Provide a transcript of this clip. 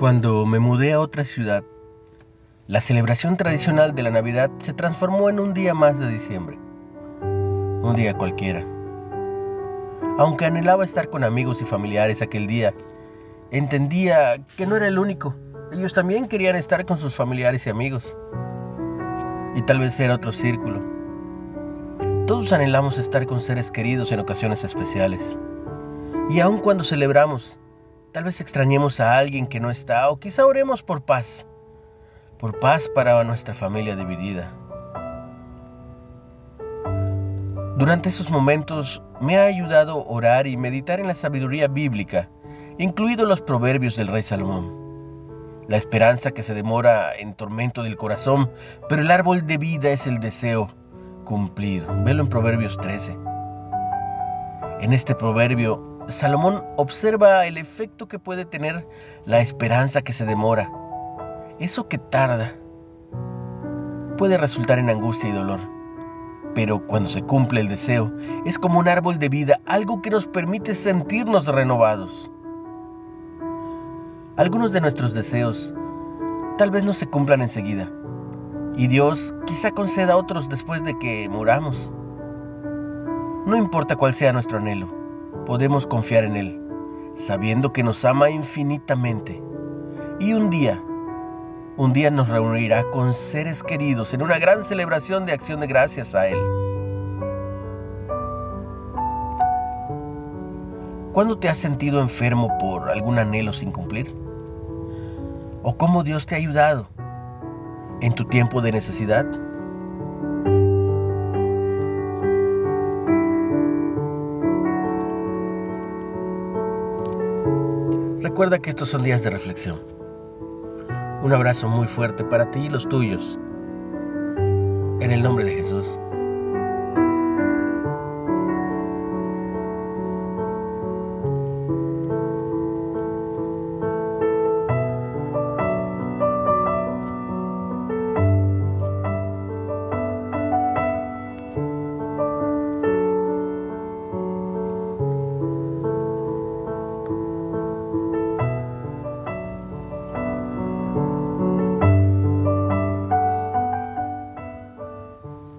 Cuando me mudé a otra ciudad, la celebración tradicional de la Navidad se transformó en un día más de diciembre. Un día cualquiera. Aunque anhelaba estar con amigos y familiares aquel día, entendía que no era el único. Ellos también querían estar con sus familiares y amigos. Y tal vez era otro círculo. Todos anhelamos estar con seres queridos en ocasiones especiales. Y aun cuando celebramos, Tal vez extrañemos a alguien que no está o quizá oremos por paz, por paz para nuestra familia dividida. Durante esos momentos me ha ayudado orar y meditar en la sabiduría bíblica, incluidos los proverbios del rey Salomón. La esperanza que se demora en tormento del corazón, pero el árbol de vida es el deseo cumplido. Velo en Proverbios 13. En este proverbio Salomón observa el efecto que puede tener la esperanza que se demora. Eso que tarda puede resultar en angustia y dolor. Pero cuando se cumple el deseo, es como un árbol de vida, algo que nos permite sentirnos renovados. Algunos de nuestros deseos tal vez no se cumplan enseguida. Y Dios quizá conceda otros después de que muramos. No importa cuál sea nuestro anhelo podemos confiar en Él, sabiendo que nos ama infinitamente. Y un día, un día nos reunirá con seres queridos en una gran celebración de acción de gracias a Él. ¿Cuándo te has sentido enfermo por algún anhelo sin cumplir? ¿O cómo Dios te ha ayudado en tu tiempo de necesidad? Recuerda que estos son días de reflexión. Un abrazo muy fuerte para ti y los tuyos. En el nombre de Jesús.